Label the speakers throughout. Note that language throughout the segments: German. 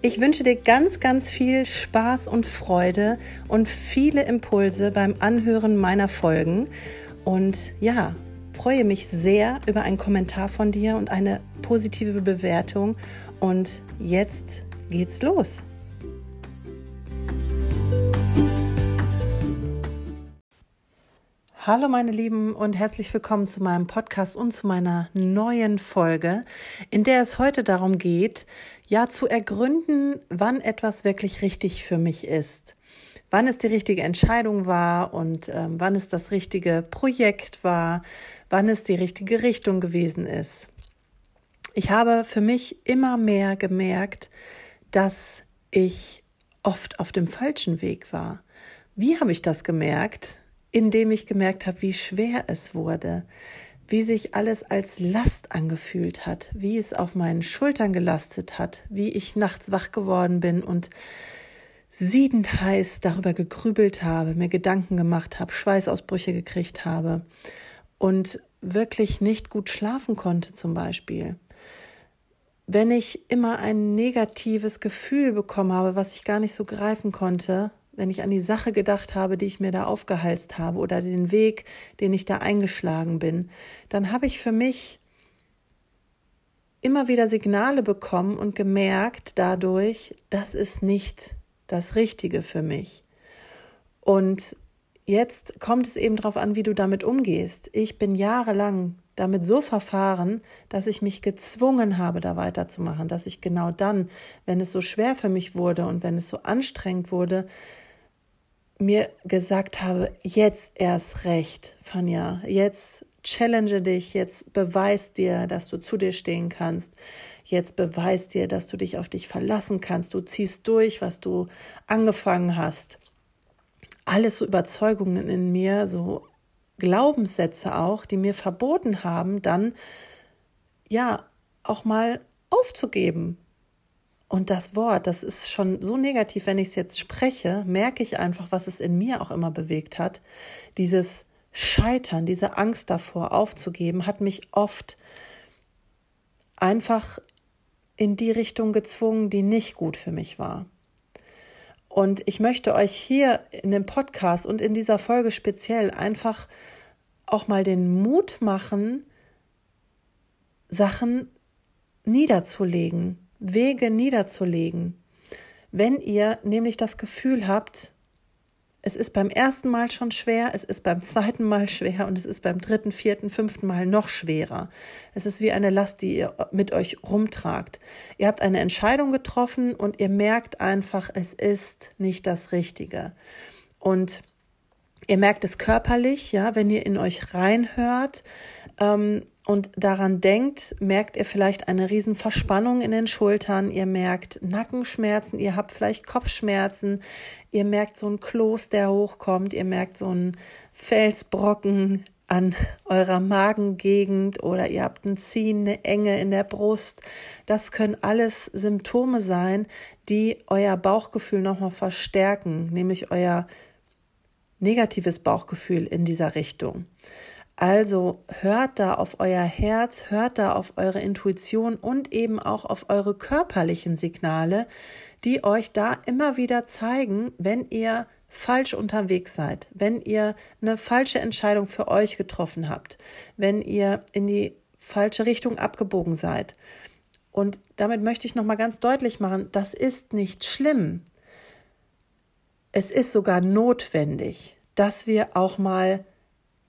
Speaker 1: Ich wünsche dir ganz, ganz viel Spaß und Freude und viele Impulse beim Anhören meiner Folgen. Und ja, freue mich sehr über einen Kommentar von dir und eine positive Bewertung. Und jetzt geht's los. Hallo meine Lieben und herzlich willkommen zu meinem Podcast und zu meiner neuen Folge, in der es heute darum geht, ja zu ergründen, wann etwas wirklich richtig für mich ist, wann es die richtige Entscheidung war und ähm, wann es das richtige Projekt war, wann es die richtige Richtung gewesen ist. Ich habe für mich immer mehr gemerkt, dass ich oft auf dem falschen Weg war. Wie habe ich das gemerkt? Indem ich gemerkt habe, wie schwer es wurde, wie sich alles als Last angefühlt hat, wie es auf meinen Schultern gelastet hat, wie ich nachts wach geworden bin und siedend heiß darüber gegrübelt habe, mir Gedanken gemacht habe, Schweißausbrüche gekriegt habe und wirklich nicht gut schlafen konnte zum Beispiel. Wenn ich immer ein negatives Gefühl bekommen habe, was ich gar nicht so greifen konnte, wenn ich an die Sache gedacht habe, die ich mir da aufgehalst habe oder den Weg, den ich da eingeschlagen bin, dann habe ich für mich immer wieder Signale bekommen und gemerkt dadurch, das ist nicht das Richtige für mich. Und jetzt kommt es eben darauf an, wie du damit umgehst. Ich bin jahrelang damit so verfahren, dass ich mich gezwungen habe, da weiterzumachen, dass ich genau dann, wenn es so schwer für mich wurde und wenn es so anstrengend wurde, mir gesagt habe, jetzt erst recht, Fanja, jetzt challenge dich, jetzt beweis dir, dass du zu dir stehen kannst, jetzt beweis dir, dass du dich auf dich verlassen kannst, du ziehst durch, was du angefangen hast. Alles so Überzeugungen in mir, so Glaubenssätze auch, die mir verboten haben, dann ja auch mal aufzugeben, und das Wort, das ist schon so negativ, wenn ich es jetzt spreche, merke ich einfach, was es in mir auch immer bewegt hat. Dieses Scheitern, diese Angst davor aufzugeben, hat mich oft einfach in die Richtung gezwungen, die nicht gut für mich war. Und ich möchte euch hier in dem Podcast und in dieser Folge speziell einfach auch mal den Mut machen, Sachen niederzulegen, Wege niederzulegen. Wenn ihr nämlich das Gefühl habt, es ist beim ersten Mal schon schwer, es ist beim zweiten Mal schwer und es ist beim dritten, vierten, fünften Mal noch schwerer. Es ist wie eine Last, die ihr mit euch rumtragt. Ihr habt eine Entscheidung getroffen und ihr merkt einfach, es ist nicht das Richtige. Und Ihr merkt es körperlich, ja, wenn ihr in euch reinhört ähm, und daran denkt, merkt ihr vielleicht eine riesen Verspannung in den Schultern, ihr merkt Nackenschmerzen, ihr habt vielleicht Kopfschmerzen, ihr merkt so ein Kloß, der hochkommt, ihr merkt so einen Felsbrocken an eurer Magengegend oder ihr habt ein Ziehen, eine Enge in der Brust. Das können alles Symptome sein, die euer Bauchgefühl nochmal verstärken, nämlich euer negatives Bauchgefühl in dieser Richtung. Also hört da auf euer Herz, hört da auf eure Intuition und eben auch auf eure körperlichen Signale, die euch da immer wieder zeigen, wenn ihr falsch unterwegs seid, wenn ihr eine falsche Entscheidung für euch getroffen habt, wenn ihr in die falsche Richtung abgebogen seid. Und damit möchte ich noch mal ganz deutlich machen, das ist nicht schlimm. Es ist sogar notwendig, dass wir auch mal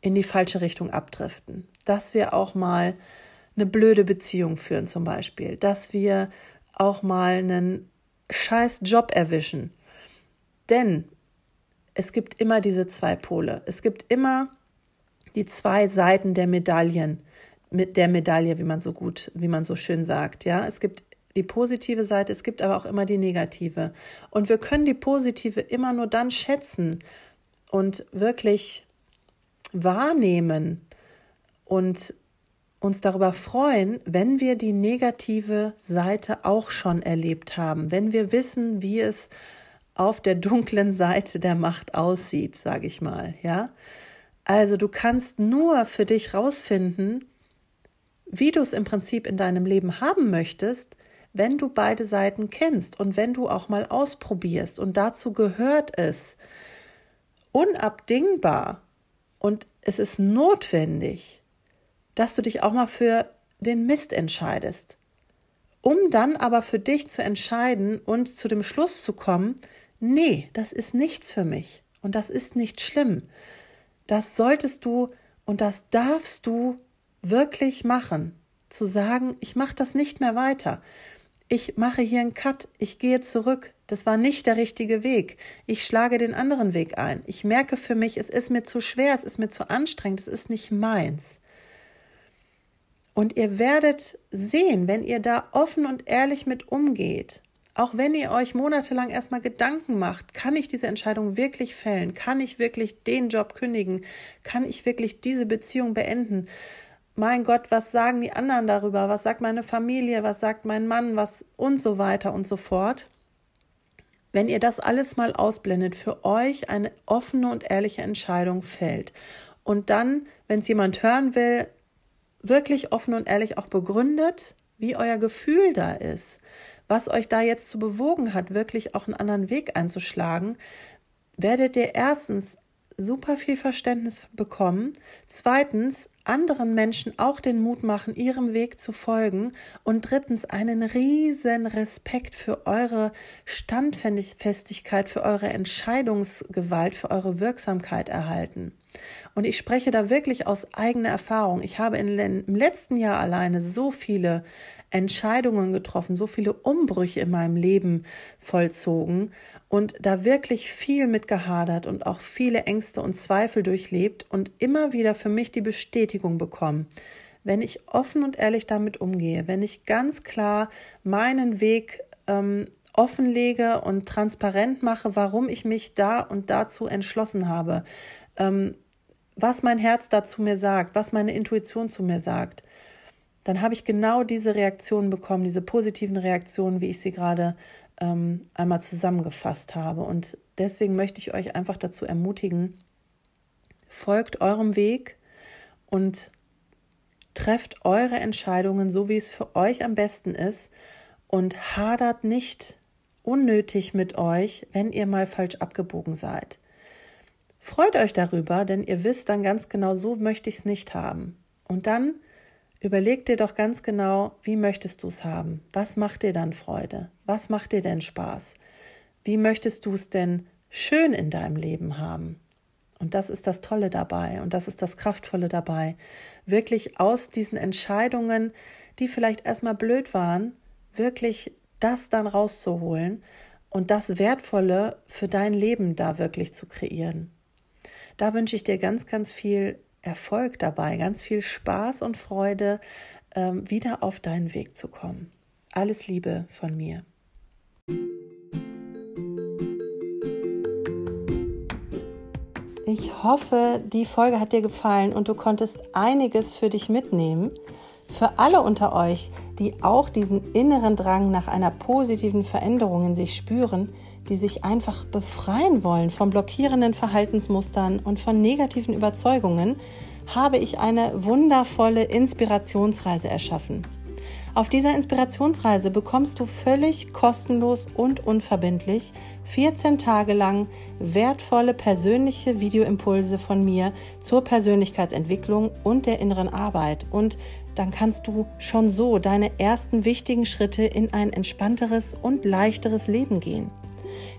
Speaker 1: in die falsche Richtung abdriften. dass wir auch mal eine blöde Beziehung führen zum Beispiel, dass wir auch mal einen scheiß Job erwischen. Denn es gibt immer diese zwei Pole. Es gibt immer die zwei Seiten der Medaillen, mit der Medaille, wie man so gut, wie man so schön sagt. Ja, es gibt die positive Seite, es gibt aber auch immer die negative. Und wir können die positive immer nur dann schätzen und wirklich wahrnehmen und uns darüber freuen, wenn wir die negative Seite auch schon erlebt haben, wenn wir wissen, wie es auf der dunklen Seite der Macht aussieht, sage ich mal, ja? Also du kannst nur für dich rausfinden, wie du es im Prinzip in deinem Leben haben möchtest, wenn du beide Seiten kennst und wenn du auch mal ausprobierst. Und dazu gehört es unabdingbar und es ist notwendig, dass du dich auch mal für den Mist entscheidest, um dann aber für dich zu entscheiden und zu dem Schluss zu kommen, nee, das ist nichts für mich und das ist nicht schlimm. Das solltest du und das darfst du wirklich machen, zu sagen, ich mache das nicht mehr weiter. Ich mache hier einen Cut, ich gehe zurück. Das war nicht der richtige Weg. Ich schlage den anderen Weg ein. Ich merke für mich, es ist mir zu schwer, es ist mir zu anstrengend, es ist nicht meins. Und ihr werdet sehen, wenn ihr da offen und ehrlich mit umgeht, auch wenn ihr euch monatelang erstmal Gedanken macht, kann ich diese Entscheidung wirklich fällen? Kann ich wirklich den Job kündigen? Kann ich wirklich diese Beziehung beenden? Mein Gott, was sagen die anderen darüber? Was sagt meine Familie? Was sagt mein Mann? Was und so weiter und so fort. Wenn ihr das alles mal ausblendet, für euch eine offene und ehrliche Entscheidung fällt und dann, wenn es jemand hören will, wirklich offen und ehrlich auch begründet, wie euer Gefühl da ist, was euch da jetzt zu bewogen hat, wirklich auch einen anderen Weg einzuschlagen, werdet ihr erstens super viel Verständnis bekommen, zweitens anderen Menschen auch den Mut machen, ihrem Weg zu folgen und drittens einen riesen Respekt für eure Standfestigkeit, für eure Entscheidungsgewalt, für eure Wirksamkeit erhalten. Und ich spreche da wirklich aus eigener Erfahrung. Ich habe in, im letzten Jahr alleine so viele Entscheidungen getroffen, so viele Umbrüche in meinem Leben vollzogen und da wirklich viel mit gehadert und auch viele Ängste und Zweifel durchlebt und immer wieder für mich die Bestätigung bekommen. Wenn ich offen und ehrlich damit umgehe, wenn ich ganz klar meinen Weg ähm, offenlege und transparent mache, warum ich mich da und dazu entschlossen habe, ähm, was mein Herz dazu mir sagt, was meine Intuition zu mir sagt, dann habe ich genau diese Reaktionen bekommen, diese positiven Reaktionen, wie ich sie gerade ähm, einmal zusammengefasst habe. Und deswegen möchte ich euch einfach dazu ermutigen, folgt eurem Weg und trefft eure Entscheidungen so, wie es für euch am besten ist und hadert nicht unnötig mit euch, wenn ihr mal falsch abgebogen seid. Freut euch darüber, denn ihr wisst dann ganz genau, so möchte ich es nicht haben. Und dann überleg dir doch ganz genau, wie möchtest du es haben? Was macht dir dann Freude? Was macht dir denn Spaß? Wie möchtest du es denn schön in deinem Leben haben? Und das ist das Tolle dabei und das ist das Kraftvolle dabei, wirklich aus diesen Entscheidungen, die vielleicht erstmal blöd waren, wirklich das dann rauszuholen und das Wertvolle für dein Leben da wirklich zu kreieren. Da wünsche ich dir ganz, ganz viel Erfolg dabei, ganz viel Spaß und Freude, ähm, wieder auf deinen Weg zu kommen. Alles Liebe von mir. Ich hoffe, die Folge hat dir gefallen und du konntest einiges für dich mitnehmen. Für alle unter euch, die auch diesen inneren Drang nach einer positiven Veränderung in sich spüren, die sich einfach befreien wollen von blockierenden Verhaltensmustern und von negativen Überzeugungen, habe ich eine wundervolle Inspirationsreise erschaffen. Auf dieser Inspirationsreise bekommst du völlig kostenlos und unverbindlich 14 Tage lang wertvolle persönliche Videoimpulse von mir zur Persönlichkeitsentwicklung und der inneren Arbeit. Und dann kannst du schon so deine ersten wichtigen Schritte in ein entspannteres und leichteres Leben gehen.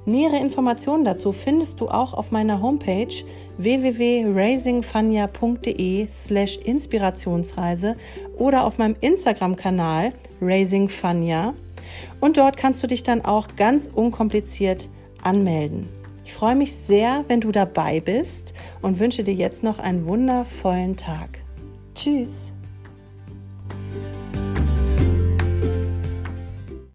Speaker 1: Nähere Informationen dazu findest du auch auf meiner Homepage www.raisingfania.de slash Inspirationsreise oder auf meinem Instagram-Kanal raisingfania und dort kannst du dich dann auch ganz unkompliziert anmelden. Ich freue mich sehr, wenn du dabei bist und wünsche dir jetzt noch einen wundervollen Tag. Tschüss!